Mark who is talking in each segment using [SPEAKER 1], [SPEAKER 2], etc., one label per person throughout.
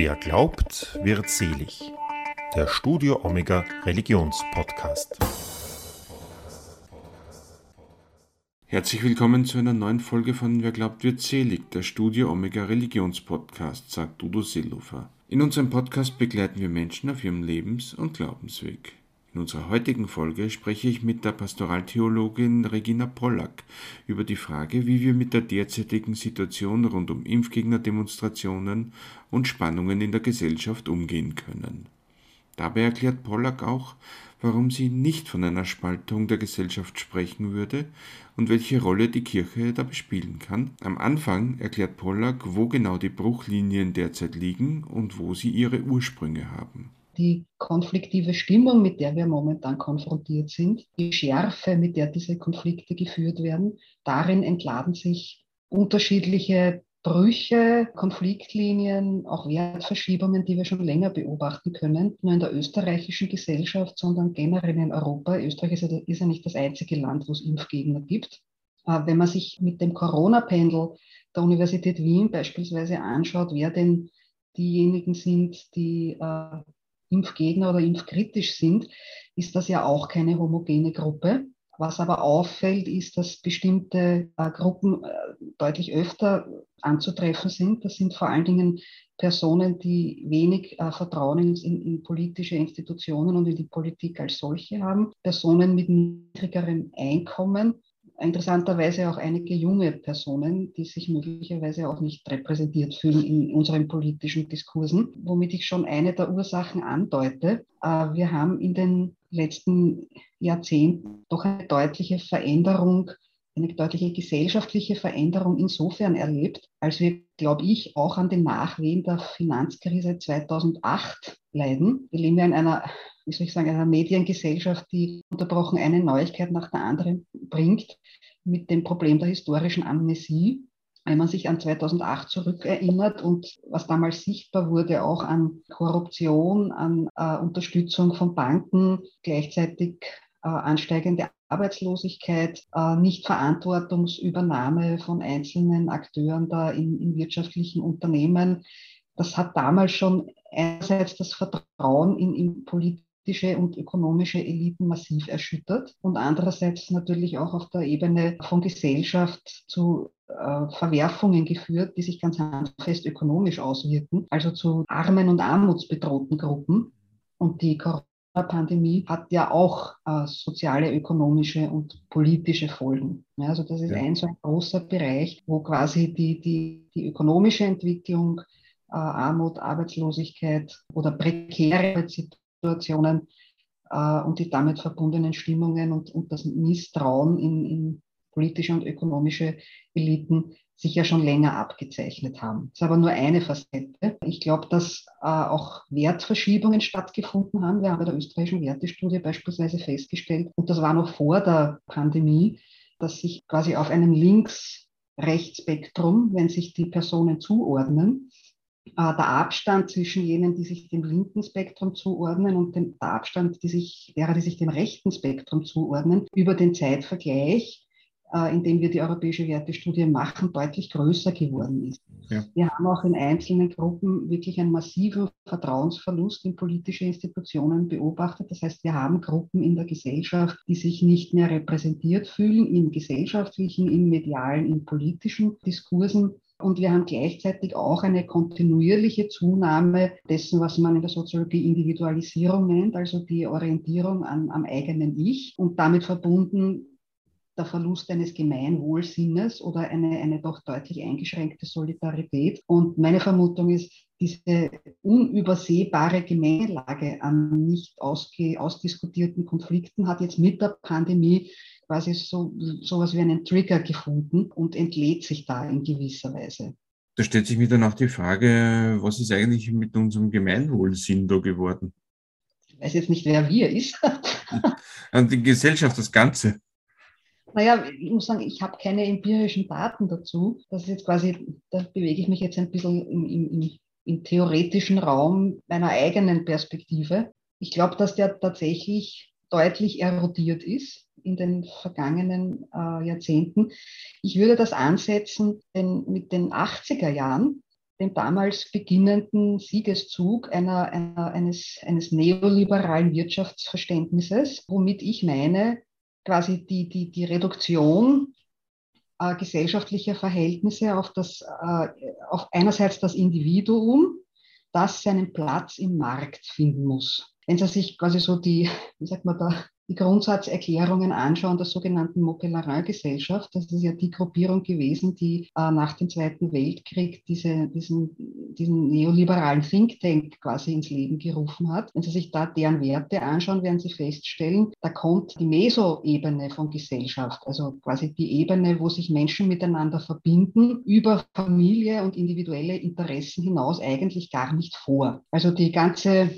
[SPEAKER 1] Wer glaubt, wird selig. Der Studio Omega Religionspodcast.
[SPEAKER 2] Herzlich willkommen zu einer neuen Folge von Wer glaubt, wird selig, der Studio Omega Religionspodcast, sagt Udo Seelofer. In unserem Podcast begleiten wir Menschen auf ihrem Lebens- und Glaubensweg. In unserer heutigen Folge spreche ich mit der Pastoraltheologin Regina Pollack über die Frage, wie wir mit der derzeitigen Situation rund um Impfgegnerdemonstrationen und Spannungen in der Gesellschaft umgehen können. Dabei erklärt Pollack auch, warum sie nicht von einer Spaltung der Gesellschaft sprechen würde und welche Rolle die Kirche dabei spielen kann. Am Anfang erklärt Pollack, wo genau die Bruchlinien derzeit liegen und wo sie ihre Ursprünge haben
[SPEAKER 3] die konfliktive Stimmung, mit der wir momentan konfrontiert sind, die Schärfe, mit der diese Konflikte geführt werden, darin entladen sich unterschiedliche Brüche, Konfliktlinien, auch Wertverschiebungen, die wir schon länger beobachten können, nur in der österreichischen Gesellschaft, sondern generell in Europa. Österreich ist ja nicht das einzige Land, wo es Impfgegner gibt. Äh, wenn man sich mit dem Corona-Pendel der Universität Wien beispielsweise anschaut, wer denn diejenigen sind, die äh, Impfgegner oder impfkritisch sind, ist das ja auch keine homogene Gruppe. Was aber auffällt, ist, dass bestimmte äh, Gruppen äh, deutlich öfter anzutreffen sind. Das sind vor allen Dingen Personen, die wenig äh, Vertrauen in, in, politische Institutionen und in die Politik als solche haben. Personen mit niedrigerem Einkommen, interessanterweise auch einige junge Personen, die sich möglicherweise auch nicht repräsentiert fühlen in unseren politischen Diskursen, womit ich schon eine der Ursachen andeute. Äh, wir haben in den letzten Jahrzehnten doch eine deutliche Veränderung eine deutliche gesellschaftliche Veränderung insofern erlebt, als wir, glaube ich, auch an den Nachwehen der Finanzkrise 2008 leiden. Wir leben ja in einer wie soll ich sagen, einer Mediengesellschaft, die unterbrochen eine Neuigkeit nach der anderen bringt, mit dem Problem der historischen Amnesie. Wenn man sich an 2008 zurückerinnert und was damals sichtbar wurde, auch an Korruption, an äh, Unterstützung von Banken, gleichzeitig ansteigende Arbeitslosigkeit, äh, Nichtverantwortungsübernahme von einzelnen Akteuren da in, in wirtschaftlichen Unternehmen. Das hat damals schon einerseits das Vertrauen in, in Politik politische und ökonomische Eliten massiv erschüttert und andererseits natürlich auch auf der Ebene von Gesellschaft zu äh, Verwerfungen geführt, die sich ganz handfest ökonomisch auswirken, also zu armen und armutsbedrohten Gruppen. Und die Corona-Pandemie hat ja auch äh, soziale, ökonomische und politische Folgen. Ja, also das ist ja. ein so ein großer Bereich, wo quasi die, die, die ökonomische Entwicklung, äh, Armut, Arbeitslosigkeit oder prekäre Situationen Situationen äh, und die damit verbundenen Stimmungen und, und das Misstrauen in, in politische und ökonomische Eliten sich ja schon länger abgezeichnet haben. Das ist aber nur eine Facette. Ich glaube, dass äh, auch Wertverschiebungen stattgefunden haben. Wir haben bei der österreichischen Wertestudie beispielsweise festgestellt, und das war noch vor der Pandemie, dass sich quasi auf einem Links-Rechts-Spektrum, wenn sich die Personen zuordnen, äh, der Abstand zwischen jenen, die sich dem linken Spektrum zuordnen und dem, der Abstand die sich, derer, die sich dem rechten Spektrum zuordnen, über den Zeitvergleich, äh, in dem wir die europäische Wertestudie machen, deutlich größer geworden ist. Ja. Wir haben auch in einzelnen Gruppen wirklich einen massiven Vertrauensverlust in politische Institutionen beobachtet. Das heißt, wir haben Gruppen in der Gesellschaft, die sich nicht mehr repräsentiert fühlen in gesellschaftlichen, in medialen, in politischen Diskursen und wir haben gleichzeitig auch eine kontinuierliche Zunahme dessen, was man in der Soziologie Individualisierung nennt, also die Orientierung an, am eigenen Ich und damit verbunden der Verlust eines Gemeinwohlsinnes oder eine, eine doch deutlich eingeschränkte Solidarität. Und meine Vermutung ist, diese unübersehbare Gemengelage an nicht ausdiskutierten Konflikten hat jetzt mit der Pandemie quasi so sowas wie einen Trigger gefunden und entlädt sich da in gewisser Weise.
[SPEAKER 2] Da stellt sich mir dann auch die Frage, was ist eigentlich mit unserem Gemeinwohlsinn da geworden?
[SPEAKER 3] Ich weiß jetzt nicht, wer wir ist.
[SPEAKER 2] Und die Gesellschaft, das Ganze.
[SPEAKER 3] Naja, ich muss sagen, ich habe keine empirischen Daten dazu. Das ist jetzt quasi, da bewege ich mich jetzt ein bisschen im, im, im theoretischen Raum meiner eigenen Perspektive. Ich glaube, dass der tatsächlich deutlich erodiert ist in den vergangenen äh, Jahrzehnten. Ich würde das ansetzen denn mit den 80er Jahren, dem damals beginnenden Siegeszug einer, einer, eines, eines neoliberalen Wirtschaftsverständnisses, womit ich meine, quasi die, die, die Reduktion äh, gesellschaftlicher Verhältnisse auf, das, äh, auf einerseits das Individuum, das seinen Platz im Markt finden muss. Wenn Sie sich quasi so die, wie sagt man da, die Grundsatzerklärungen anschauen der sogenannten Mokellerin-Gesellschaft. Das ist ja die Gruppierung gewesen, die äh, nach dem Zweiten Weltkrieg diese, diesen, diesen neoliberalen Think Tank quasi ins Leben gerufen hat. Wenn Sie sich da deren Werte anschauen, werden Sie feststellen, da kommt die Meso-Ebene von Gesellschaft, also quasi die Ebene, wo sich Menschen miteinander verbinden, über Familie und individuelle Interessen hinaus eigentlich gar nicht vor. Also die ganze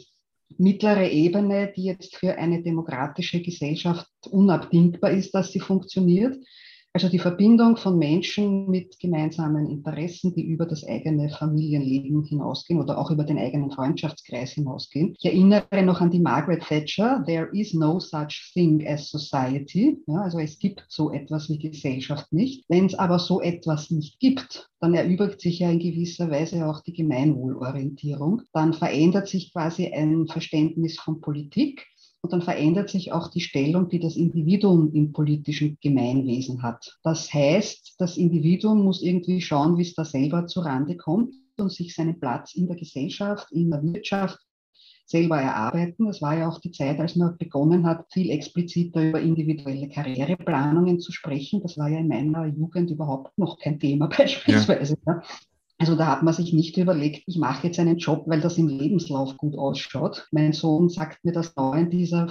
[SPEAKER 3] mittlere Ebene, die jetzt für eine demokratische Gesellschaft unabdingbar ist, dass sie funktioniert. Also die Verbindung von Menschen mit gemeinsamen Interessen, die über das eigene Familienleben hinausgehen oder auch über den eigenen Freundschaftskreis hinausgehen. Ich erinnere noch an die Margaret Thatcher, there is no such thing as society. Ja, also es gibt so etwas wie Gesellschaft nicht. Wenn es aber so etwas nicht gibt, dann erübrigt sich ja in gewisser Weise auch die Gemeinwohlorientierung. Dann verändert sich quasi ein Verständnis von Politik und dann verändert sich auch die Stellung, die das Individuum im politischen Gemeinwesen hat. Das heißt, das Individuum muss irgendwie schauen, wie es da selber zurande kommt und sich seinen Platz in der Gesellschaft, in der Wirtschaft selber erarbeiten. Das war ja auch die Zeit, als man begonnen hat, viel expliziter über individuelle Karriereplanungen zu sprechen. Das war ja in meiner Jugend überhaupt noch kein Thema beispielsweise. Ja. Also da hat man sich nicht überlegt, ich mache jetzt einen Job, weil das im Lebenslauf gut ausschaut. Mein Sohn sagt mir das da in dieser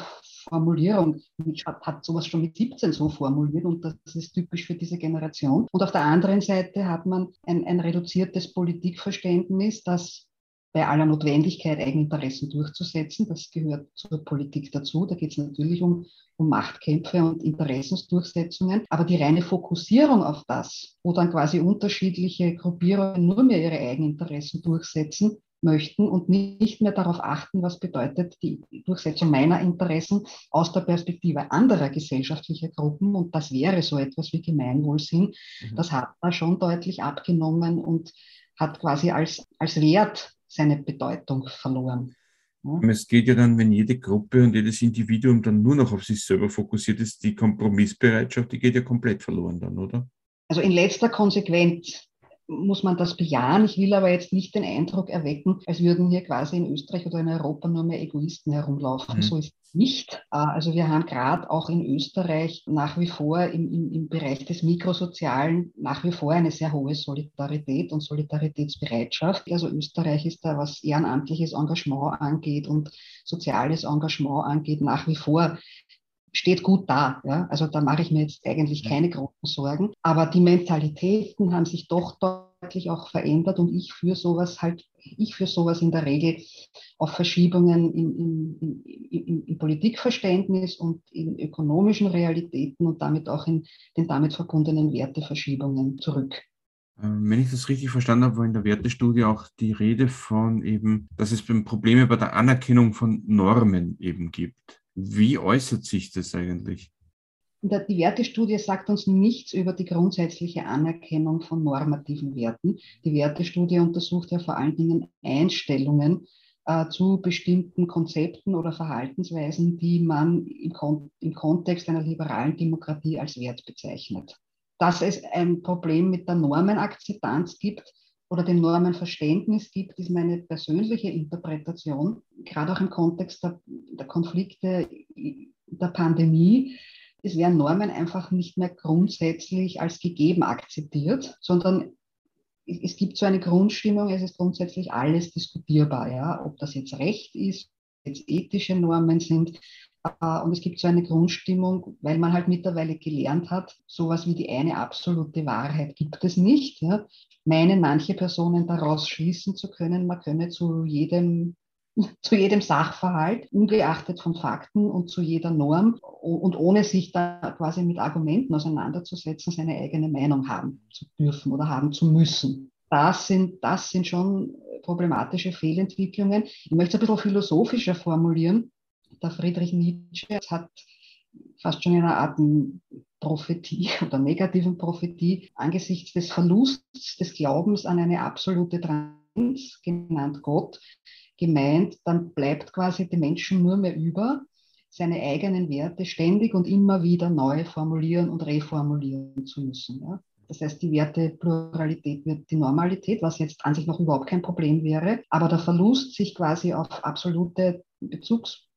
[SPEAKER 3] Formulierung. Ich hat, hat sowas schon mit 17 so formuliert und das ist typisch für diese Generation. Und auf der anderen Seite hat man ein, ein reduziertes Politikverständnis, das bei aller Notwendigkeit, Eigeninteressen durchzusetzen. Das gehört zur Politik dazu. Da geht es natürlich um, um Machtkämpfe und Interessensdurchsetzungen. Aber die reine Fokussierung auf das, wo dann quasi unterschiedliche Gruppierungen nur mehr ihre Eigeninteressen durchsetzen, möchten und nicht mehr darauf achten, was bedeutet die Durchsetzung meiner Interessen aus der Perspektive anderer gesellschaftlicher Gruppen. Und das wäre so etwas wie Gemeinwohlsinn. Mhm. Das hat da schon deutlich abgenommen und hat quasi als, als Wert seine Bedeutung verloren.
[SPEAKER 2] Es geht ja dann, wenn jede Gruppe und jedes Individuum dann nur noch auf sich selber fokussiert ist, die Kompromissbereitschaft, die geht ja komplett verloren dann, oder?
[SPEAKER 3] Also in letzter Konsequenz muss man das bejahen. Ich will aber jetzt nicht den Eindruck erwecken, als würden hier quasi in Österreich oder in Europa nur mehr Egoisten herumlaufen. Mhm. So ist es nicht. Äh, also wir haben gerade auch in Österreich nach wie vor im, im, im Bereich des Mikrosozialen nach wie vor eine sehr hohe Solidarität und Solidaritätsbereitschaft. Also Österreich ist da, was ehrenamtliches Engagement angeht und soziales Engagement angeht, nach wie vor steht gut da. Ja? Also da mache ich mir jetzt eigentlich keine großen Sorgen. Aber die Mentalitäten haben sich doch deutlich auch verändert und ich für sowas halt, ich für sowas in der Regel auf Verschiebungen im, im, im, im Politikverständnis und in ökonomischen Realitäten und damit auch in den damit verbundenen Werteverschiebungen zurück.
[SPEAKER 2] Ähm, wenn ich das richtig verstanden habe, war in der Wertestudie auch die Rede von eben, dass es Probleme bei der Anerkennung von Normen eben gibt. Wie äußert sich das eigentlich?
[SPEAKER 3] Die Wertestudie sagt uns nichts über die grundsätzliche Anerkennung von normativen Werten. Die Wertestudie untersucht ja vor allen Dingen Einstellungen äh, zu bestimmten Konzepten oder Verhaltensweisen, die man im, Kon im Kontext einer liberalen Demokratie als Wert bezeichnet. Dass es ein Problem mit der Normenakzeptanz gibt, oder dem Normenverständnis gibt, ist meine persönliche Interpretation, gerade auch im Kontext der, der Konflikte der Pandemie. Es werden Normen einfach nicht mehr grundsätzlich als gegeben akzeptiert, sondern es gibt so eine Grundstimmung, es ist grundsätzlich alles diskutierbar, ja, ob das jetzt Recht ist, jetzt ethische Normen sind. Äh, und es gibt so eine Grundstimmung, weil man halt mittlerweile gelernt hat, sowas wie die eine absolute Wahrheit gibt es nicht. Ja meinen manche Personen daraus schließen zu können, man könne zu jedem zu jedem Sachverhalt, ungeachtet von Fakten und zu jeder Norm und ohne sich da quasi mit Argumenten auseinanderzusetzen, seine eigene Meinung haben zu dürfen oder haben zu müssen. Das sind, das sind schon problematische Fehlentwicklungen. Ich möchte es ein bisschen philosophischer formulieren. Der Friedrich Nietzsche hat fast schon in einer Art Prophetie oder negativen Prophetie angesichts des Verlusts des Glaubens an eine absolute Eins, genannt Gott, gemeint, dann bleibt quasi dem Menschen nur mehr über, seine eigenen Werte ständig und immer wieder neu formulieren und reformulieren zu müssen. Ja? Das heißt, die Wertepluralität wird die Normalität, was jetzt an sich noch überhaupt kein Problem wäre. Aber der Verlust, sich quasi auf absolute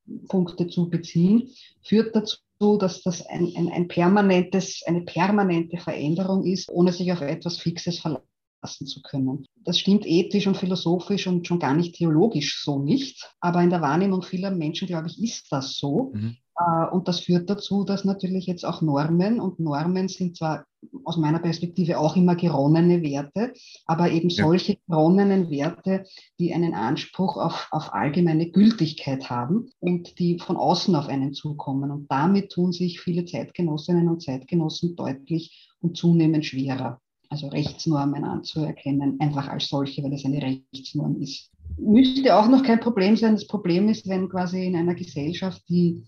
[SPEAKER 3] Bezugspunkte zu beziehen, führt dazu, dass das ein, ein, ein permanentes, eine permanente Veränderung ist, ohne sich auf etwas Fixes verlassen zu können. Das stimmt ethisch und philosophisch und schon gar nicht theologisch so nicht. Aber in der Wahrnehmung vieler Menschen, glaube ich, ist das so. Mhm. Äh, und das führt dazu, dass natürlich jetzt auch Normen und Normen sind zwar aus meiner Perspektive auch immer geronnene Werte, aber eben ja. solche geronnenen Werte, die einen Anspruch auf, auf allgemeine Gültigkeit haben und die von außen auf einen zukommen. Und damit tun sich viele Zeitgenossinnen und Zeitgenossen deutlich und zunehmend schwerer also Rechtsnormen anzuerkennen, einfach als solche, weil es eine Rechtsnorm ist. Müsste auch noch kein Problem sein. Das Problem ist, wenn quasi in einer Gesellschaft die,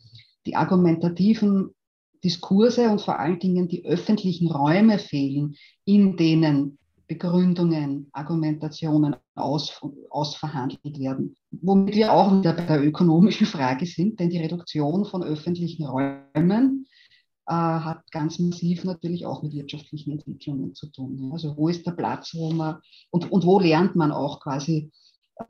[SPEAKER 3] die argumentativen Diskurse und vor allen Dingen die öffentlichen Räume fehlen, in denen Begründungen, Argumentationen aus, ausverhandelt werden. Womit wir auch wieder bei der ökonomischen Frage sind, denn die Reduktion von öffentlichen Räumen äh, hat ganz massiv natürlich auch mit wirtschaftlichen Entwicklungen zu tun. Also wo ist der Platz, wo man und, und wo lernt man auch quasi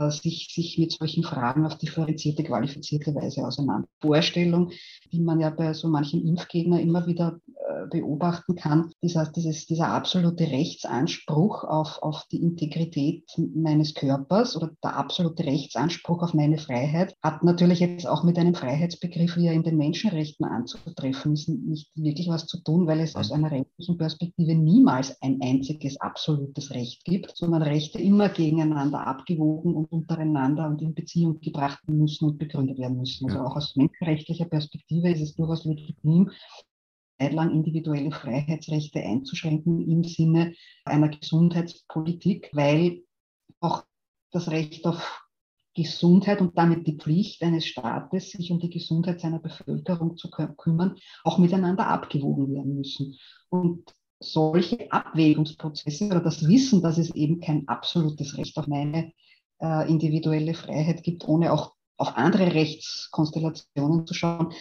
[SPEAKER 3] sich, sich mit solchen Fragen auf differenzierte, qualifizierte Weise auseinander. Vorstellung, die man ja bei so manchen Impfgegner immer wieder äh, beobachten kann, dieser, dieses, dieser absolute Rechtsanspruch auf, auf die Integrität meines Körpers oder der absolute Rechtsanspruch auf meine Freiheit hat natürlich jetzt auch mit einem Freiheitsbegriff, wie er in den Menschenrechten anzutreffen ist, nicht wirklich was zu tun, weil es aus einer rechtlichen Perspektive niemals ein einziges absolutes Recht gibt, sondern Rechte immer gegeneinander abgewogen und untereinander und in Beziehung gebracht müssen und begründet werden müssen. Also auch aus menschenrechtlicher Perspektive ist es durchaus legitim, lang individuelle Freiheitsrechte einzuschränken im Sinne einer Gesundheitspolitik, weil auch das Recht auf Gesundheit und damit die Pflicht eines Staates, sich um die Gesundheit seiner Bevölkerung zu kümmern, auch miteinander abgewogen werden müssen. Und solche Abwägungsprozesse oder das Wissen, dass es eben kein absolutes Recht auf meine äh, individuelle Freiheit gibt, ohne auch auf andere Rechtskonstellationen zu schauen.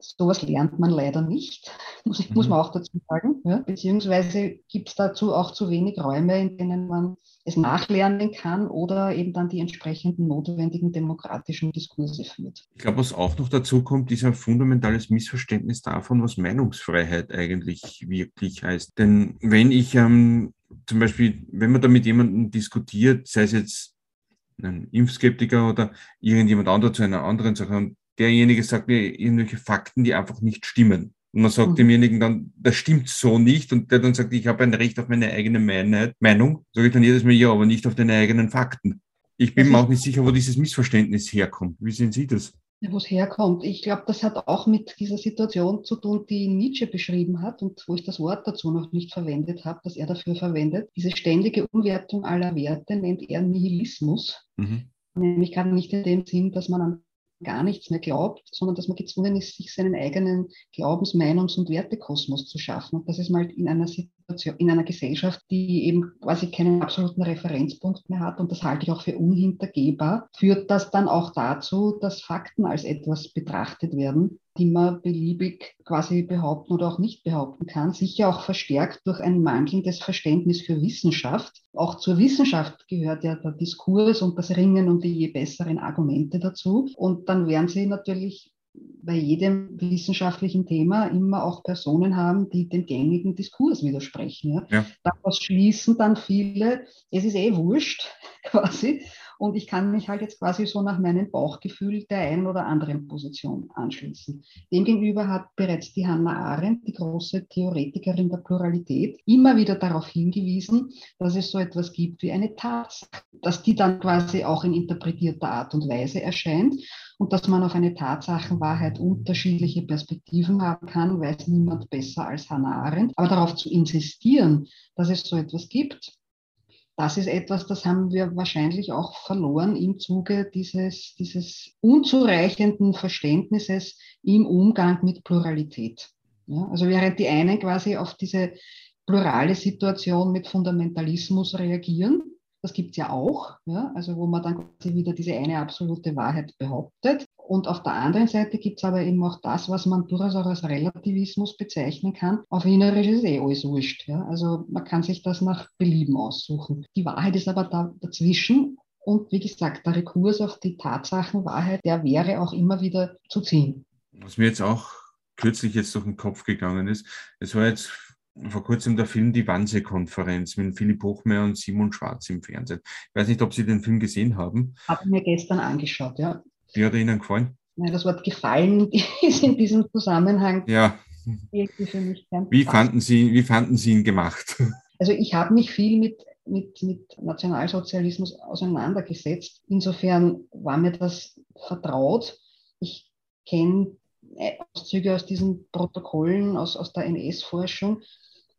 [SPEAKER 3] Sowas lernt man leider nicht, muss, mhm. muss man auch dazu sagen. Ja? Beziehungsweise gibt es dazu auch zu wenig Räume, in denen man es nachlernen kann oder eben dann die entsprechenden notwendigen demokratischen Diskurse führt.
[SPEAKER 2] Ich glaube, was auch noch dazu kommt, ist ein fundamentales Missverständnis davon, was Meinungsfreiheit eigentlich wirklich heißt. Denn wenn ich ähm, zum Beispiel, wenn man da mit jemandem diskutiert, sei es jetzt ein Impfskeptiker oder irgendjemand anderer zu einer anderen Sache und derjenige sagt mir irgendwelche Fakten, die einfach nicht stimmen. Und man sagt mhm. demjenigen dann, das stimmt so nicht. Und der dann sagt, ich habe ein Recht auf meine eigene Meinung. Sage ich dann jedes Mal, ja, aber nicht auf deine eigenen Fakten. Ich bin mir auch nicht sicher, wo dieses Missverständnis herkommt. Wie sehen Sie das?
[SPEAKER 3] Wo es herkommt. Ich glaube, das hat auch mit dieser Situation zu tun, die Nietzsche beschrieben hat und wo ich das Wort dazu noch nicht verwendet habe, das er dafür verwendet. Diese ständige Umwertung aller Werte nennt er Nihilismus. Mhm. Nämlich gerade nicht in dem Sinn, dass man an gar nichts mehr glaubt, sondern dass man gezwungen ist, sich seinen eigenen Glaubens-, Meinungs- und Wertekosmos zu schaffen. Und das ist mal in einer Situation, in einer Gesellschaft, die eben quasi keinen absoluten Referenzpunkt mehr hat, und das halte ich auch für unhintergehbar, führt das dann auch dazu, dass Fakten als etwas betrachtet werden, die man beliebig quasi behaupten oder auch nicht behaupten kann. Sicher auch verstärkt durch ein mangelndes Verständnis für Wissenschaft. Auch zur Wissenschaft gehört ja der Diskurs und das Ringen um die je besseren Argumente dazu. Und dann werden sie natürlich bei jedem wissenschaftlichen Thema immer auch Personen haben, die dem gängigen Diskurs widersprechen. Ja? Ja. Daraus schließen dann viele, es ist eh wurscht quasi. Und ich kann mich halt jetzt quasi so nach meinem Bauchgefühl der einen oder anderen Position anschließen. Demgegenüber hat bereits die Hannah Arendt, die große Theoretikerin der Pluralität, immer wieder darauf hingewiesen, dass es so etwas gibt wie eine Tatsache, dass die dann quasi auch in interpretierter Art und Weise erscheint und dass man auf eine Tatsachenwahrheit unterschiedliche Perspektiven haben kann, weiß niemand besser als Hannah Arendt. Aber darauf zu insistieren, dass es so etwas gibt, das ist etwas, das haben wir wahrscheinlich auch verloren im Zuge dieses, dieses unzureichenden Verständnisses im Umgang mit Pluralität. Ja, also während die einen quasi auf diese plurale Situation mit Fundamentalismus reagieren, das gibt es ja auch, ja, also wo man dann quasi wieder diese eine absolute Wahrheit behauptet. Und auf der anderen Seite gibt es aber eben auch das, was man durchaus auch als Relativismus bezeichnen kann. Auf Wienerisch ist eh alles wurscht. Ja? Also man kann sich das nach Belieben aussuchen. Die Wahrheit ist aber da, dazwischen. Und wie gesagt, der Rekurs auf die Tatsachenwahrheit, der wäre auch immer wieder zu ziehen.
[SPEAKER 2] Was mir jetzt auch kürzlich jetzt durch den Kopf gegangen ist, es war jetzt vor kurzem der Film Die Wannsee-Konferenz mit Philipp Hochmeier und Simon Schwarz im Fernsehen. Ich weiß nicht, ob Sie den Film gesehen haben.
[SPEAKER 3] Habe mir gestern angeschaut, ja.
[SPEAKER 2] Wie hat er Ihnen gefallen?
[SPEAKER 3] Ja, das Wort gefallen ist in diesem Zusammenhang
[SPEAKER 2] ja. für mich wie fanden, Sie, wie fanden Sie ihn gemacht?
[SPEAKER 3] Also ich habe mich viel mit, mit, mit Nationalsozialismus auseinandergesetzt. Insofern war mir das vertraut. Ich kenne Auszüge aus diesen Protokollen aus, aus der NS-Forschung.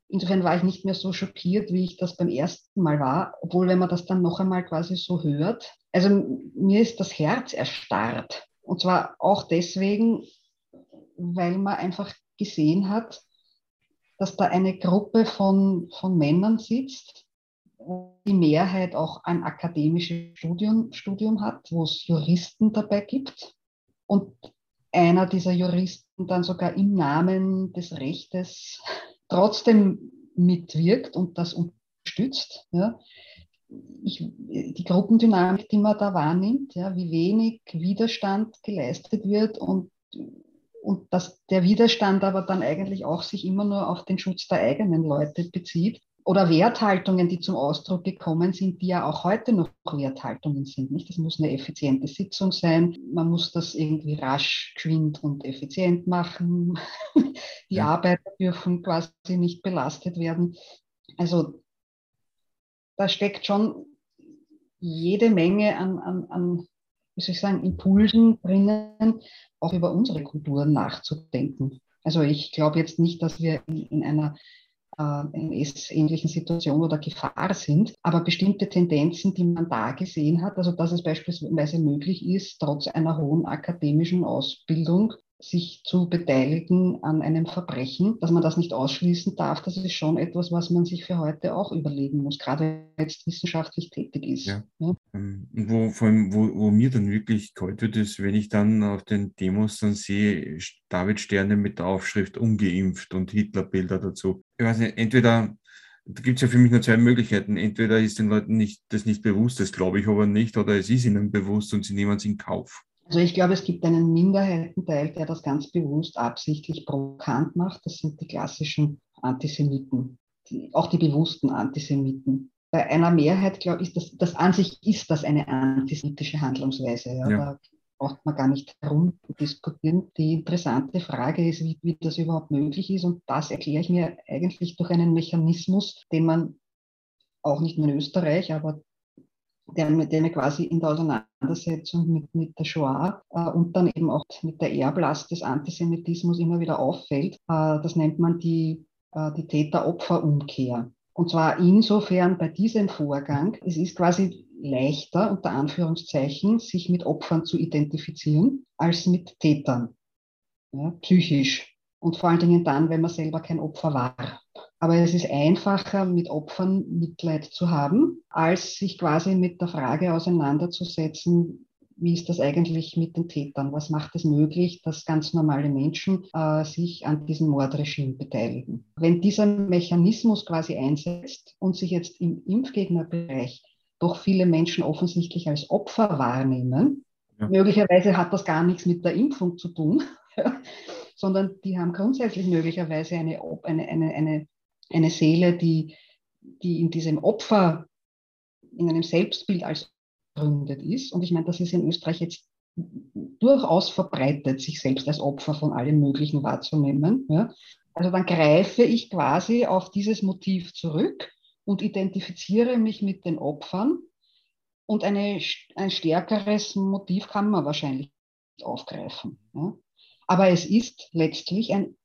[SPEAKER 3] Insofern war ich nicht mehr so schockiert, wie ich das beim ersten Mal war, obwohl wenn man das dann noch einmal quasi so hört, also mir ist das Herz erstarrt. Und zwar auch deswegen, weil man einfach gesehen hat, dass da eine Gruppe von, von Männern sitzt, die Mehrheit auch ein akademisches Studium, Studium hat, wo es Juristen dabei gibt. Und einer dieser Juristen dann sogar im Namen des Rechtes trotzdem mitwirkt und das unterstützt. Ja ich, die Gruppendynamik, die man da wahrnimmt, ja, wie wenig Widerstand geleistet wird und, und dass der Widerstand aber dann eigentlich auch sich immer nur auf den Schutz der eigenen Leute bezieht. Oder Werthaltungen, die zum Ausdruck gekommen sind, die ja auch heute noch Werthaltungen sind. Nicht? Das muss eine effiziente Sitzung sein. Man muss das irgendwie rasch, geschwind und effizient machen. Die ja. Arbeiter dürfen quasi nicht belastet werden. Also da steckt schon jede Menge an, an, an wie soll ich sagen, Impulsen drinnen, auch über unsere Kultur nachzudenken. Also ich glaube jetzt nicht, dass wir in, in einer äh, NS-ähnlichen Situation oder Gefahr sind, aber bestimmte Tendenzen, die man da gesehen hat, also dass es beispielsweise möglich ist, trotz einer hohen akademischen Ausbildung sich zu beteiligen an einem Verbrechen, dass man das nicht ausschließen darf, das ist schon etwas, was man sich für heute auch überlegen muss, gerade wenn man jetzt wissenschaftlich tätig ist. Ja.
[SPEAKER 2] ja. Wo, vor allem, wo, wo mir dann wirklich kalt wird, ist, wenn ich dann auf den Demos dann sehe, David Sterne mit der Aufschrift ungeimpft und Hitlerbilder dazu. Ich weiß nicht, entweder da gibt es ja für mich nur zwei Möglichkeiten. Entweder ist den Leuten nicht, das nicht bewusst, das glaube ich aber nicht, oder es ist ihnen bewusst und sie nehmen es in Kauf.
[SPEAKER 3] Also ich glaube, es gibt einen Minderheitenteil, der das ganz bewusst absichtlich provokant macht. Das sind die klassischen Antisemiten, die, auch die bewussten Antisemiten. Bei einer Mehrheit, glaube ich, das, das an sich ist das eine antisemitische Handlungsweise. Ja. Ja. Da braucht man gar nicht herum diskutieren. Die interessante Frage ist, wie, wie das überhaupt möglich ist. Und das erkläre ich mir eigentlich durch einen Mechanismus, den man auch nicht nur in Österreich, aber der, der mir quasi in der Auseinandersetzung mit, mit der Shoah äh, und dann eben auch mit der Erblast des Antisemitismus immer wieder auffällt. Äh, das nennt man die, äh, die Täter-Opfer-Umkehr. Und zwar insofern bei diesem Vorgang, es ist quasi leichter, unter Anführungszeichen, sich mit Opfern zu identifizieren, als mit Tätern, ja, psychisch. Und vor allen Dingen dann, wenn man selber kein Opfer war. Aber es ist einfacher, mit Opfern Mitleid zu haben, als sich quasi mit der Frage auseinanderzusetzen, wie ist das eigentlich mit den Tätern? Was macht es möglich, dass ganz normale Menschen äh, sich an diesem Mordregime beteiligen? Wenn dieser Mechanismus quasi einsetzt und sich jetzt im Impfgegnerbereich doch viele Menschen offensichtlich als Opfer wahrnehmen, ja. möglicherweise hat das gar nichts mit der Impfung zu tun, sondern die haben grundsätzlich möglicherweise eine, eine, eine, eine eine Seele, die, die in diesem Opfer, in einem Selbstbild als gründet ist. Und ich meine, das ist in Österreich jetzt durchaus verbreitet, sich selbst als Opfer von allem Möglichen wahrzunehmen. Ja. Also dann greife ich quasi auf dieses Motiv zurück und identifiziere mich mit den Opfern. Und eine, ein stärkeres Motiv kann man wahrscheinlich aufgreifen. Ja. Aber es ist letztlich ein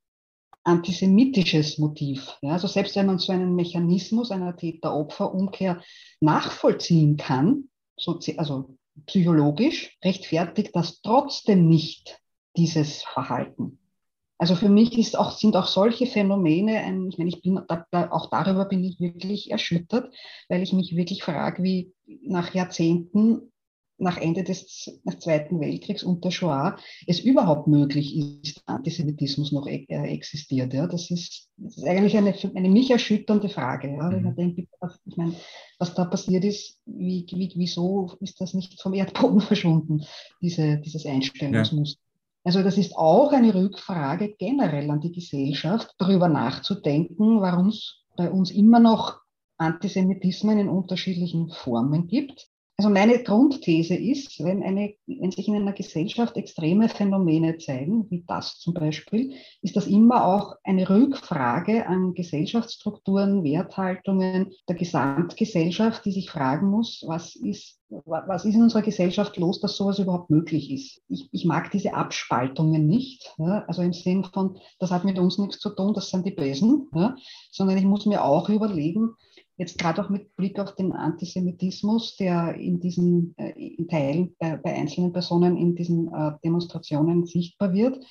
[SPEAKER 3] antisemitisches Motiv. Ja, also selbst wenn man so einen Mechanismus einer Täter-Opfer-Umkehr nachvollziehen kann, so, also psychologisch, rechtfertigt das trotzdem nicht dieses Verhalten. Also für mich ist auch, sind auch solche Phänomene, ein, ich meine, ich bin, da, da, auch darüber bin ich wirklich erschüttert, weil ich mich wirklich frage, wie nach Jahrzehnten nach Ende des nach Zweiten Weltkriegs und der Shoah es überhaupt möglich ist, Antisemitismus noch e äh, existiert. Ja? Das, ist, das ist eigentlich eine, eine mich erschütternde Frage. Ja? Mhm. Ich, denke, ich meine, was da passiert ist, wie, wie, wieso ist das nicht vom Erdboden verschwunden, diese, dieses Einstellungsmuster? Ja. Also das ist auch eine Rückfrage generell an die Gesellschaft, darüber nachzudenken, warum es bei uns immer noch Antisemitismen in unterschiedlichen Formen gibt also meine Grundthese ist, wenn, eine, wenn sich in einer Gesellschaft extreme Phänomene zeigen, wie das zum Beispiel, ist das immer auch eine Rückfrage an Gesellschaftsstrukturen, Werthaltungen der Gesamtgesellschaft, die sich fragen muss, was ist, was ist in unserer Gesellschaft los, dass sowas überhaupt möglich ist. Ich, ich mag diese Abspaltungen nicht, ja, also im Sinn von, das hat mit uns nichts zu tun, das sind die Bösen, ja, sondern ich muss mir auch überlegen, jetzt gerade auch mit Blick auf den Antisemitismus, der in diesen äh, in Teilen bei, bei, einzelnen Personen in diesen äh, Demonstrationen sichtbar wird,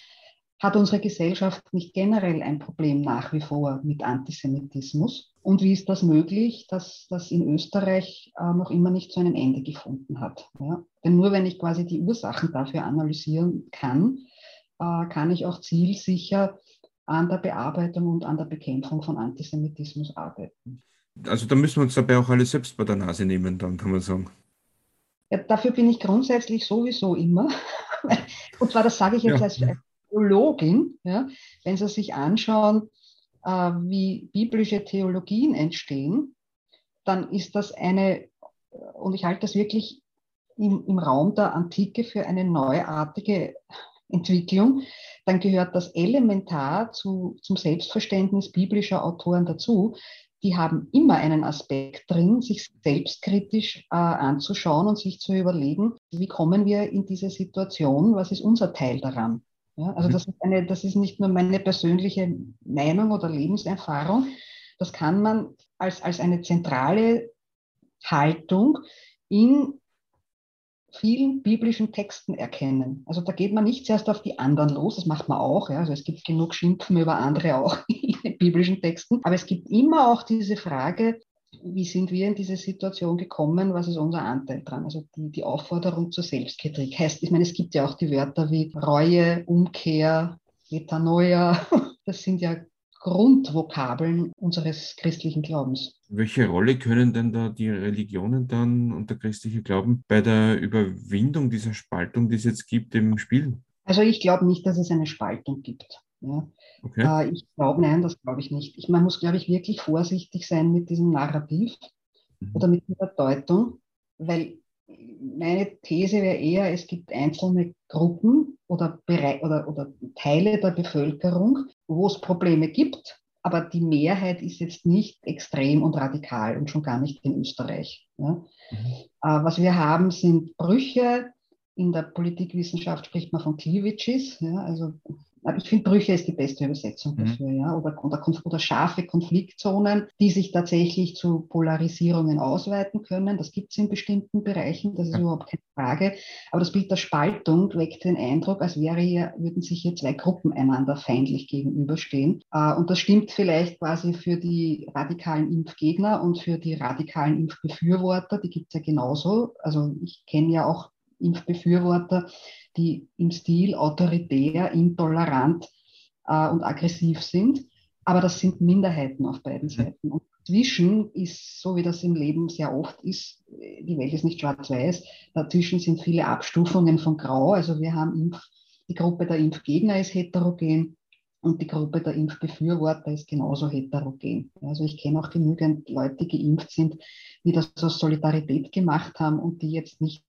[SPEAKER 3] hat unsere Gesellschaft nicht generell ein Problem nach wie vor mit Antisemitismus? Und wie ist das möglich, dass das in Österreich äh, noch immer nicht zu einem Ende gefunden hat? Ja? Denn nur wenn ich quasi die Ursachen dafür analysieren kann, äh, kann ich auch zielsicher an der Bearbeitung und an der Bekämpfung von Antisemitismus arbeiten.
[SPEAKER 2] Also da müssen wir uns dabei auch alle selbst bei der Nase nehmen, dann kann man sagen.
[SPEAKER 3] Ja, dafür bin ich grundsätzlich sowieso immer. Und zwar, das sage ich jetzt ja. als Theologin, ja, wenn Sie sich anschauen, äh, wie biblische Theologien entstehen, dann ist das eine, und ich halte das wirklich im, im Raum der Antike für eine neuartige Entwicklung, dann gehört das elementar zu, zum Selbstverständnis biblischer Autoren dazu, die haben immer einen Aspekt drin, sich selbstkritisch äh, anzuschauen und sich zu überlegen, wie kommen wir in diese Situation, was ist unser Teil daran. Ja, also mhm. das ist, eine, das ist nicht nur meine persönliche Meinung oder Lebenserfahrung, das kann man als, als eine zentrale Haltung in vielen biblischen Texten erkennen. Also da geht man nicht zuerst auf die anderen los, das macht man auch. Ja. Also es gibt genug Schimpfen über andere auch in den biblischen Texten. Aber es gibt immer auch diese Frage, wie sind wir in diese Situation gekommen, was ist unser Anteil dran? Also die, die Aufforderung zur Selbstkritik heißt, ich meine, es gibt ja auch die Wörter wie Reue, Umkehr, Metanoia. Das sind ja Grundvokabeln unseres christlichen Glaubens.
[SPEAKER 2] Welche Rolle können denn da die Religionen dann und der christliche Glauben bei der Überwindung dieser Spaltung, die es jetzt gibt, im spielen?
[SPEAKER 3] Also ich glaube nicht, dass es eine Spaltung gibt. Ja. Okay. Äh, ich glaube, nein, das glaube ich nicht. Ich, man muss, glaube ich, wirklich vorsichtig sein mit diesem Narrativ mhm. oder mit dieser Deutung, weil meine These wäre eher, es gibt einzelne Gruppen oder, oder, oder Teile der Bevölkerung, wo es Probleme gibt, aber die Mehrheit ist jetzt nicht extrem und radikal und schon gar nicht in Österreich. Ja. Mhm. Äh, was wir haben, sind Brüche. In der Politikwissenschaft spricht man von Cleavages, ja, also ich finde, Brüche ist die beste Übersetzung mhm. dafür, mhm. ja, oder, oder, oder, scharfe Konfliktzonen, die sich tatsächlich zu Polarisierungen ausweiten können. Das gibt es in bestimmten Bereichen, das ist ja. überhaupt keine Frage. Aber das Bild der Spaltung weckt den Eindruck, als wäre hier, würden sich hier zwei Gruppen einander feindlich gegenüberstehen. Äh, und das stimmt vielleicht quasi für die radikalen Impfgegner und für die radikalen Impfbefürworter, die gibt es ja genauso. Also ich kenne ja auch Impfbefürworter, die im Stil autoritär, intolerant äh, und aggressiv sind. Aber das sind Minderheiten auf beiden mhm. Seiten. Und dazwischen ist, so wie das im Leben sehr oft ist, die Welt ist nicht schwarz-weiß, dazwischen sind viele Abstufungen von Grau. Also wir haben Impf, die Gruppe der Impfgegner ist heterogen und die Gruppe der Impfbefürworter ist genauso heterogen. Also ich kenne auch genügend Leute, die geimpft sind, die das aus Solidarität gemacht haben und die jetzt nicht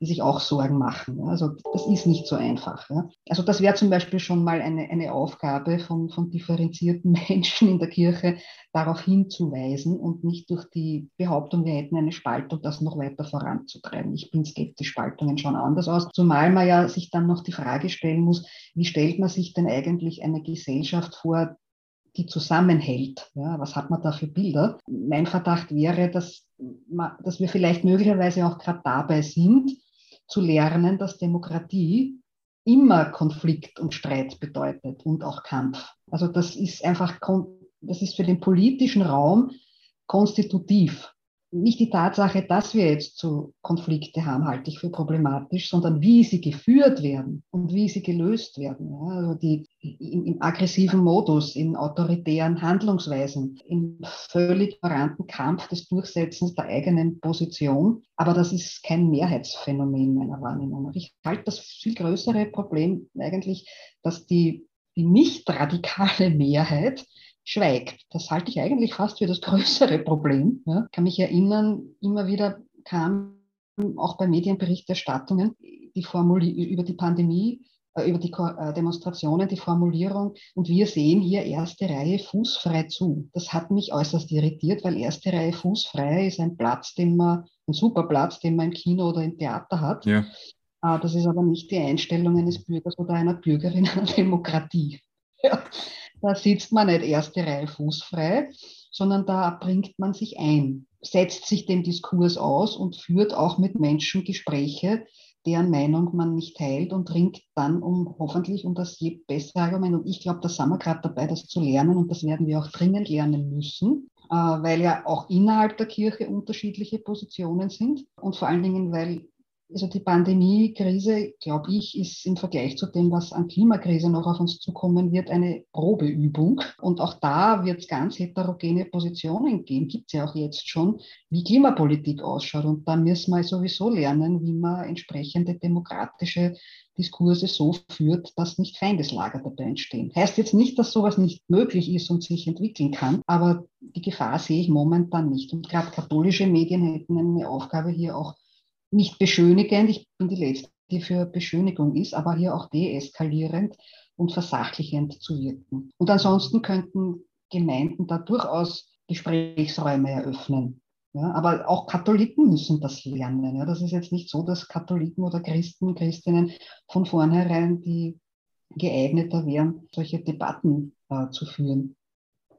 [SPEAKER 3] die sich auch Sorgen machen. Also das ist nicht so einfach. Also das wäre zum Beispiel schon mal eine, eine Aufgabe von, von differenzierten Menschen in der Kirche, darauf hinzuweisen und nicht durch die Behauptung, wir hätten eine Spaltung, das noch weiter voranzutreiben. Ich bin skeptisch, Spaltungen schauen anders aus, zumal man ja sich dann noch die Frage stellen muss, wie stellt man sich denn eigentlich eine Gesellschaft vor, die zusammenhält. Ja, was hat man da für Bilder? Mein Verdacht wäre, dass, dass wir vielleicht möglicherweise auch gerade dabei sind, zu lernen, dass Demokratie immer Konflikt und Streit bedeutet und auch Kampf. Also das ist einfach, das ist für den politischen Raum konstitutiv nicht die Tatsache, dass wir jetzt so Konflikte haben, halte ich für problematisch, sondern wie sie geführt werden und wie sie gelöst werden. Ja, also die, im, im, aggressiven Modus, in autoritären Handlungsweisen, im völlig ignoranten Kampf des Durchsetzens der eigenen Position. Aber das ist kein Mehrheitsphänomen meiner Wahrnehmung. Ich halte das viel größere Problem eigentlich, dass die, die nicht radikale Mehrheit schweigt. Das halte ich eigentlich fast für das größere Problem. Ja. Ich kann mich erinnern, immer wieder kam auch bei Medienberichterstattungen die Formuli über die Pandemie, äh, über die äh, Demonstrationen, die Formulierung, und wir sehen hier erste Reihe fußfrei zu. Das hat mich äußerst irritiert, weil erste Reihe fußfrei ist ein Platz, den man, ein super Platz, den man im Kino oder im Theater hat. Ja. Äh, das ist aber nicht die Einstellung eines Bürgers oder einer Bürgerin einer Demokratie. Ja. Da sitzt man nicht erste Reihe fußfrei, sondern da bringt man sich ein, setzt sich dem Diskurs aus und führt auch mit Menschen Gespräche, deren Meinung man nicht teilt und ringt dann um hoffentlich um das je bessere Argument. Und ich glaube, da sind wir gerade dabei, das zu lernen und das werden wir auch dringend lernen müssen, äh, weil ja auch innerhalb der Kirche unterschiedliche Positionen sind und vor allen Dingen, weil also die Pandemie-Krise, glaube ich, ist im Vergleich zu dem, was an Klimakrise noch auf uns zukommen wird, eine Probeübung. Und auch da wird es ganz heterogene Positionen geben, gibt es ja auch jetzt schon, wie Klimapolitik ausschaut. Und da müssen wir sowieso lernen, wie man entsprechende demokratische Diskurse so führt, dass nicht Feindeslager dabei entstehen. Heißt jetzt nicht, dass sowas nicht möglich ist und sich entwickeln kann, aber die Gefahr sehe ich momentan nicht. Und gerade katholische Medien hätten eine Aufgabe hier auch nicht beschönigend, ich bin die Letzte, die für Beschönigung ist, aber hier auch deeskalierend und versachlichend zu wirken. Und ansonsten könnten Gemeinden da durchaus Gesprächsräume eröffnen. Ja, aber auch Katholiken müssen das lernen. Ja. Das ist jetzt nicht so, dass Katholiken oder Christen, Christinnen von vornherein die geeigneter wären, solche Debatten äh, zu führen.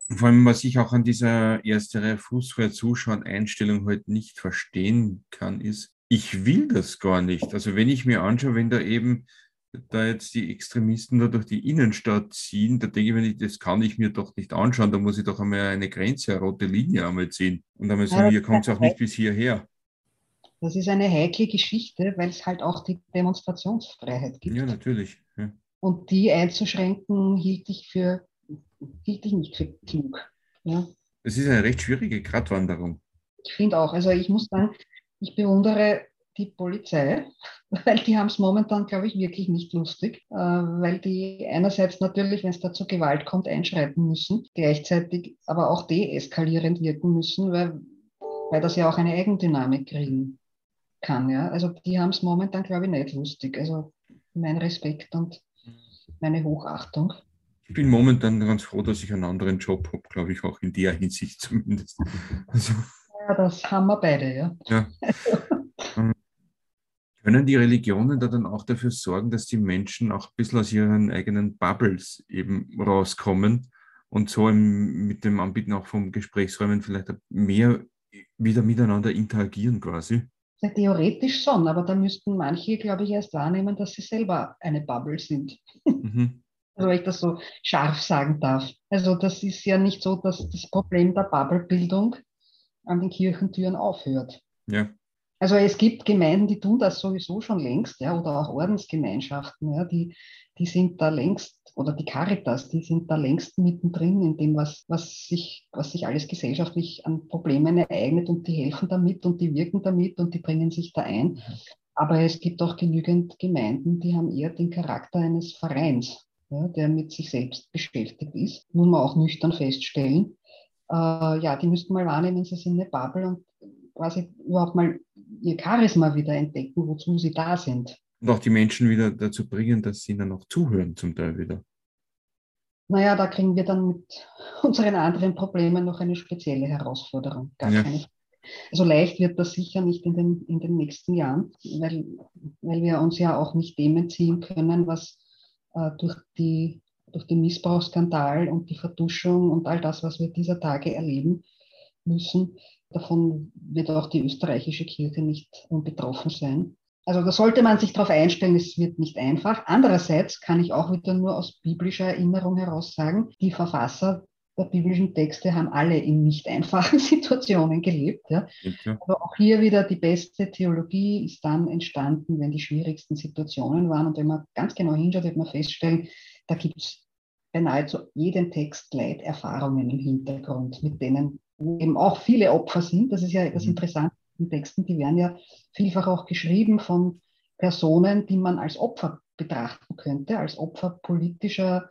[SPEAKER 2] Vor allem, was ich auch an dieser erste Reihe Fußfrei zuschauen Einstellung heute nicht verstehen kann, ist, ich will das gar nicht. Also wenn ich mir anschaue, wenn da eben da jetzt die Extremisten da durch die Innenstadt ziehen, da denke ich mir, das kann ich mir doch nicht anschauen, da muss ich doch einmal eine Grenze, eine rote Linie einmal ziehen. Und einmal sagen, ja, hier kommt es auch nicht bis hierher.
[SPEAKER 3] Das ist eine heikle Geschichte, weil es halt auch die Demonstrationsfreiheit gibt.
[SPEAKER 2] Ja, natürlich. Ja.
[SPEAKER 3] Und die einzuschränken, hielt ich für hielt ich nicht für klug. Ja.
[SPEAKER 2] Es ist eine recht schwierige Gratwanderung.
[SPEAKER 3] Ich finde auch. Also ich muss sagen, ich bewundere die Polizei, weil die haben es momentan, glaube ich, wirklich nicht lustig, äh, weil die einerseits natürlich, wenn es da zur Gewalt kommt, einschreiten müssen, gleichzeitig aber auch deeskalierend wirken müssen, weil, weil das ja auch eine Eigendynamik kriegen kann. Ja? Also die haben es momentan, glaube ich, nicht lustig. Also mein Respekt und meine Hochachtung.
[SPEAKER 2] Ich bin momentan ganz froh, dass ich einen anderen Job habe, glaube ich, auch in der Hinsicht zumindest.
[SPEAKER 3] Also, ja, das haben wir beide, ja. ja.
[SPEAKER 2] Ähm, können die Religionen da dann auch dafür sorgen, dass die Menschen auch ein bisschen aus ihren eigenen Bubbles eben rauskommen und so mit dem Anbieten auch von Gesprächsräumen vielleicht mehr wieder miteinander interagieren quasi?
[SPEAKER 3] Ja, theoretisch schon, aber da müssten manche, glaube ich, erst wahrnehmen, dass sie selber eine Bubble sind. Mhm. Also, wenn ich das so scharf sagen darf. Also das ist ja nicht so, dass das Problem der Bubblebildung an den Kirchentüren aufhört. Ja. Also es gibt Gemeinden, die tun das sowieso schon längst, ja, oder auch Ordensgemeinschaften, ja, die, die sind da längst, oder die Caritas, die sind da längst mittendrin in dem, was, was, sich, was sich alles gesellschaftlich an Problemen ereignet und die helfen damit und die wirken damit und die bringen sich da ein. Aber es gibt auch genügend Gemeinden, die haben eher den Charakter eines Vereins, ja, der mit sich selbst beschäftigt ist, muss man auch nüchtern feststellen äh, ja, die müssten mal wahrnehmen, sie sind eine Bubble und quasi überhaupt mal ihr Charisma wieder entdecken, wozu sie da sind.
[SPEAKER 2] Und auch die Menschen wieder dazu bringen, dass sie ihnen auch zuhören, zum Teil wieder.
[SPEAKER 3] Naja, da kriegen wir dann mit unseren anderen Problemen noch eine spezielle Herausforderung. Gar ja. keine also leicht wird das sicher nicht in den, in den nächsten Jahren, weil, weil wir uns ja auch nicht dem entziehen können, was äh, durch die durch den Missbrauchsskandal und die Vertuschung und all das, was wir dieser Tage erleben müssen, davon wird auch die österreichische Kirche nicht unbetroffen sein. Also da sollte man sich darauf einstellen, es wird nicht einfach. Andererseits kann ich auch wieder nur aus biblischer Erinnerung heraus sagen, die Verfasser der biblischen Texte haben alle in nicht einfachen Situationen gelebt. Ja. Okay. Aber auch hier wieder die beste Theologie ist dann entstanden, wenn die schwierigsten Situationen waren. Und wenn man ganz genau hinschaut, wird man feststellen, da gibt es bei nahezu jedem Text Leiterfahrungen im Hintergrund, mit denen eben auch viele Opfer sind. Das ist ja das mhm. Interessante in Texten, die werden ja vielfach auch geschrieben von Personen, die man als Opfer betrachten könnte, als Opfer politischer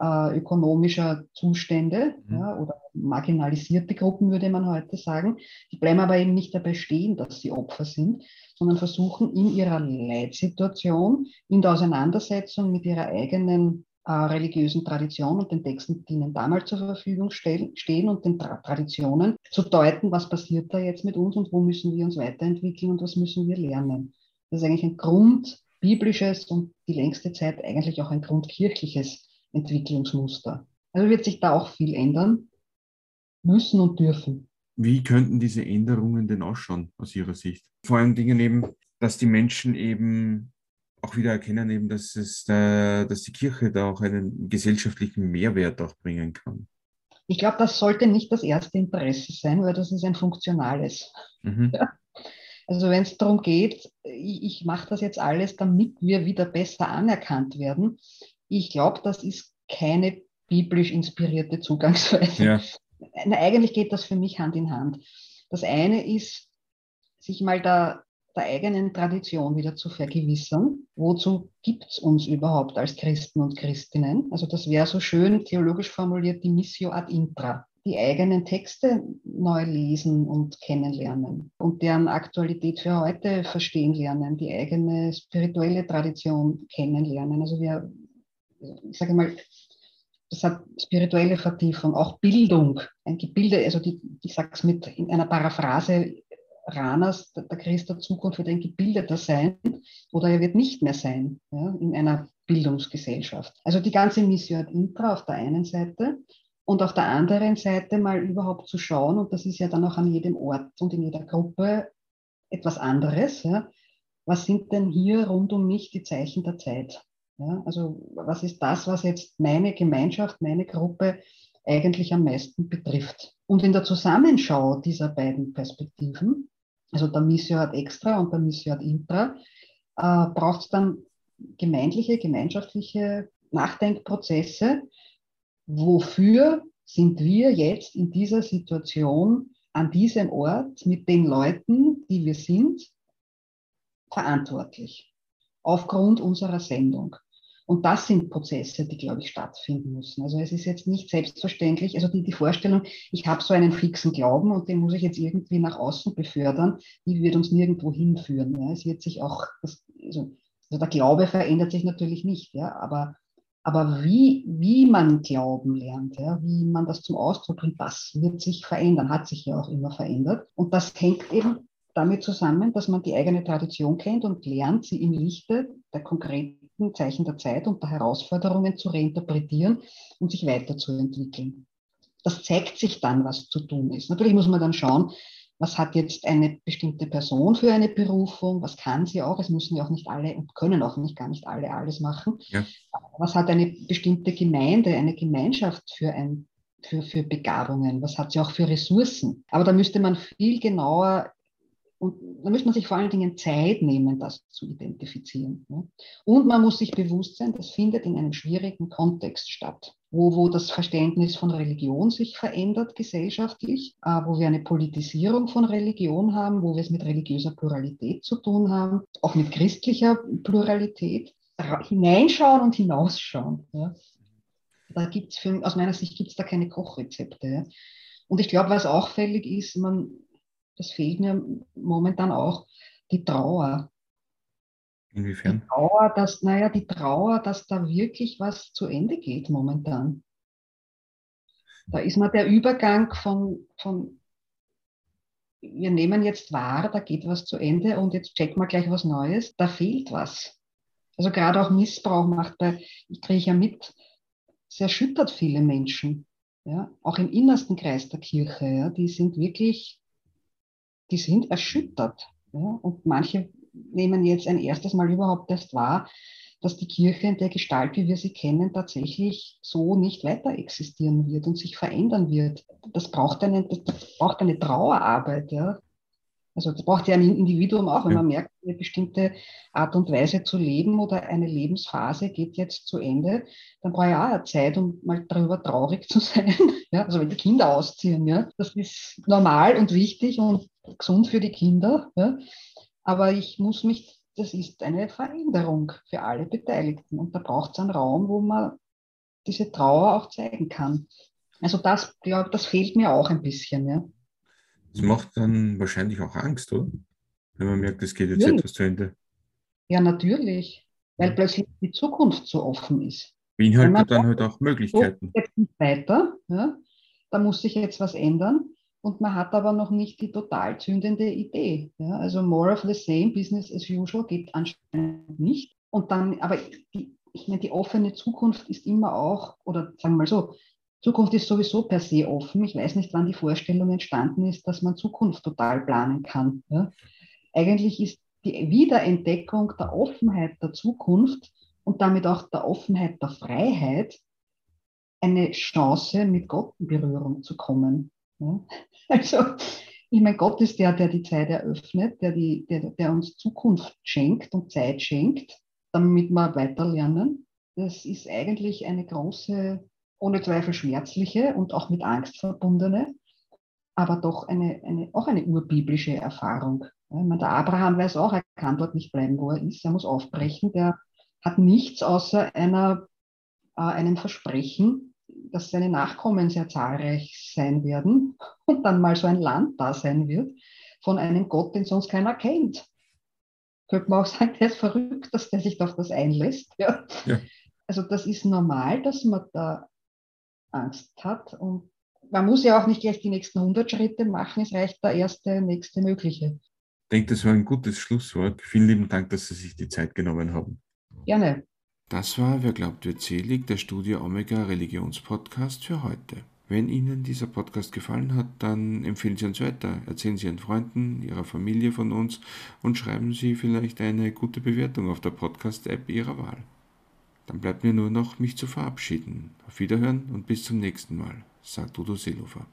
[SPEAKER 3] äh, ökonomischer Zustände mhm. ja, oder marginalisierte Gruppen, würde man heute sagen. Die bleiben aber eben nicht dabei stehen, dass sie Opfer sind, sondern versuchen in ihrer Leitsituation, in der Auseinandersetzung mit ihrer eigenen äh, religiösen Tradition und den Texten, die ihnen damals zur Verfügung stehen, stehen und den Tra Traditionen zu deuten, was passiert da jetzt mit uns und wo müssen wir uns weiterentwickeln und was müssen wir lernen. Das ist eigentlich ein grundbiblisches und die längste Zeit eigentlich auch ein grundkirchliches Entwicklungsmuster. Also wird sich da auch viel ändern müssen und dürfen.
[SPEAKER 2] Wie könnten diese Änderungen denn ausschauen aus Ihrer Sicht? Vor allen Dingen eben, dass die Menschen eben auch wieder erkennen, eben, dass, es da, dass die Kirche da auch einen gesellschaftlichen Mehrwert auch bringen kann.
[SPEAKER 3] Ich glaube, das sollte nicht das erste Interesse sein, weil das ist ein funktionales. Mhm. Ja. Also wenn es darum geht, ich, ich mache das jetzt alles, damit wir wieder besser anerkannt werden, ich glaube, das ist keine biblisch inspirierte Zugangsweise. Ja. eigentlich geht das für mich Hand in Hand. Das eine ist, sich mal der, der eigenen Tradition wieder zu vergewissern. Wozu gibt es uns überhaupt als Christen und Christinnen? Also das wäre so schön theologisch formuliert die Missio ad intra. Die eigenen Texte neu lesen und kennenlernen und deren Aktualität für heute verstehen lernen, die eigene spirituelle Tradition kennenlernen. Also wir ich sage mal, das hat spirituelle Vertiefung, auch Bildung, ein Gebilde, also die, ich sage es mit in einer Paraphrase Ranas, der Christ der Zukunft wird ein Gebildeter sein oder er wird nicht mehr sein ja, in einer Bildungsgesellschaft. Also die ganze Mission Intra auf der einen Seite und auf der anderen Seite mal überhaupt zu schauen, und das ist ja dann auch an jedem Ort und in jeder Gruppe etwas anderes, ja, was sind denn hier rund um mich die Zeichen der Zeit? Ja, also was ist das, was jetzt meine Gemeinschaft, meine Gruppe eigentlich am meisten betrifft? Und in der Zusammenschau dieser beiden Perspektiven, also der Missio ad extra und der Missio ad intra, äh, braucht es dann gemeindliche, gemeinschaftliche Nachdenkprozesse. Wofür sind wir jetzt in dieser Situation an diesem Ort mit den Leuten, die wir sind, verantwortlich? Aufgrund unserer Sendung. Und das sind Prozesse, die, glaube ich, stattfinden müssen. Also es ist jetzt nicht selbstverständlich, also die, die Vorstellung, ich habe so einen fixen Glauben und den muss ich jetzt irgendwie nach außen befördern, die wird uns nirgendwo hinführen. Ja. Es wird sich auch, das, also, also der Glaube verändert sich natürlich nicht, ja, aber, aber wie, wie man Glauben lernt, ja, wie man das zum Ausdruck bringt, das wird sich verändern, hat sich ja auch immer verändert. Und das hängt eben damit zusammen, dass man die eigene Tradition kennt und lernt, sie im Lichte der konkreten Zeichen der Zeit und der Herausforderungen zu reinterpretieren und sich weiterzuentwickeln. Das zeigt sich dann, was zu tun ist. Natürlich muss man dann schauen, was hat jetzt eine bestimmte Person für eine Berufung, was kann sie auch, es müssen ja auch nicht alle und können auch nicht gar nicht alle alles machen. Ja. Was hat eine bestimmte Gemeinde, eine Gemeinschaft für ein für, für Begabungen, was hat sie auch für Ressourcen. Aber da müsste man viel genauer und da muss man sich vor allen Dingen Zeit nehmen, das zu identifizieren. Und man muss sich bewusst sein, das findet in einem schwierigen Kontext statt, wo, wo das Verständnis von Religion sich verändert gesellschaftlich, äh, wo wir eine Politisierung von Religion haben, wo wir es mit religiöser Pluralität zu tun haben, auch mit christlicher Pluralität. Hineinschauen und hinausschauen. Da gibt's für, aus meiner Sicht gibt es da keine Kochrezepte. Und ich glaube, was auffällig ist, man, das fehlt mir momentan auch, die Trauer.
[SPEAKER 2] Inwiefern?
[SPEAKER 3] Die Trauer, dass, naja, die Trauer, dass da wirklich was zu Ende geht momentan. Da ist mal der Übergang von, von wir nehmen jetzt wahr, da geht was zu Ende und jetzt checken wir gleich was Neues. Da fehlt was. Also gerade auch Missbrauch macht bei, ich kriege ja mit, es erschüttert viele Menschen. Ja, auch im innersten Kreis der Kirche, ja, die sind wirklich die sind erschüttert. Ja? Und manche nehmen jetzt ein erstes Mal überhaupt erst wahr, dass die Kirche in der Gestalt, wie wir sie kennen, tatsächlich so nicht weiter existieren wird und sich verändern wird. Das braucht eine, das braucht eine Trauerarbeit. Ja. Also das braucht ja ein Individuum auch, wenn man merkt, eine bestimmte Art und Weise zu leben oder eine Lebensphase geht jetzt zu Ende, dann brauche ich auch Zeit, um mal darüber traurig zu sein. Ja, also wenn die Kinder ausziehen, ja, das ist normal und wichtig und gesund für die Kinder. Ja. Aber ich muss mich das ist eine Veränderung für alle Beteiligten. Und da braucht es einen Raum, wo man diese Trauer auch zeigen kann. Also das, glaube das fehlt mir auch ein bisschen. Ja.
[SPEAKER 2] Das macht dann wahrscheinlich auch Angst, oder? Wenn man merkt, es geht jetzt natürlich. etwas zu Ende.
[SPEAKER 3] Ja, natürlich. Weil plötzlich die Zukunft so offen ist.
[SPEAKER 2] Beinhaltet dann halt auch Möglichkeiten.
[SPEAKER 3] Jetzt nicht weiter, ja, da muss sich jetzt was ändern und man hat aber noch nicht die total zündende Idee. Ja? Also more of the same, business as usual geht anscheinend nicht. Und dann, aber die, ich meine, die offene Zukunft ist immer auch, oder sagen wir mal so, Zukunft ist sowieso per se offen. Ich weiß nicht, wann die Vorstellung entstanden ist, dass man Zukunft total planen kann. Ja? Eigentlich ist die Wiederentdeckung der Offenheit der Zukunft und damit auch der Offenheit der Freiheit eine Chance, mit Gott in Berührung zu kommen. Ja? Also, ich meine, Gott ist der, der die Zeit eröffnet, der, die, der, der uns Zukunft schenkt und Zeit schenkt, damit wir weiterlernen. Das ist eigentlich eine große, ohne Zweifel schmerzliche und auch mit Angst verbundene, aber doch eine, eine, auch eine urbiblische Erfahrung. Ich meine, der Abraham weiß auch, er kann dort nicht bleiben, wo er ist. Er muss aufbrechen. Der hat nichts außer einer, äh, einem Versprechen, dass seine Nachkommen sehr zahlreich sein werden und dann mal so ein Land da sein wird von einem Gott, den sonst keiner kennt. Könnte man auch sagen, der ist verrückt, dass der sich auf das einlässt. Ja. ja. Also das ist normal, dass man da Angst hat und man muss ja auch nicht gleich die nächsten 100 Schritte machen, es reicht der erste, nächste mögliche.
[SPEAKER 2] Ich denke, das war ein gutes Schlusswort. Vielen lieben Dank, dass Sie sich die Zeit genommen haben.
[SPEAKER 3] Gerne.
[SPEAKER 2] Das war Wer glaubt wird selig, der Studio Omega Religionspodcast für heute. Wenn Ihnen dieser Podcast gefallen hat, dann empfehlen Sie uns weiter, erzählen Sie Ihren Freunden, Ihrer Familie von uns und schreiben Sie vielleicht eine gute Bewertung auf der Podcast-App Ihrer Wahl. Dann bleibt mir nur noch, mich zu verabschieden. Auf Wiederhören und bis zum nächsten Mal, sagt Udo Seelofer.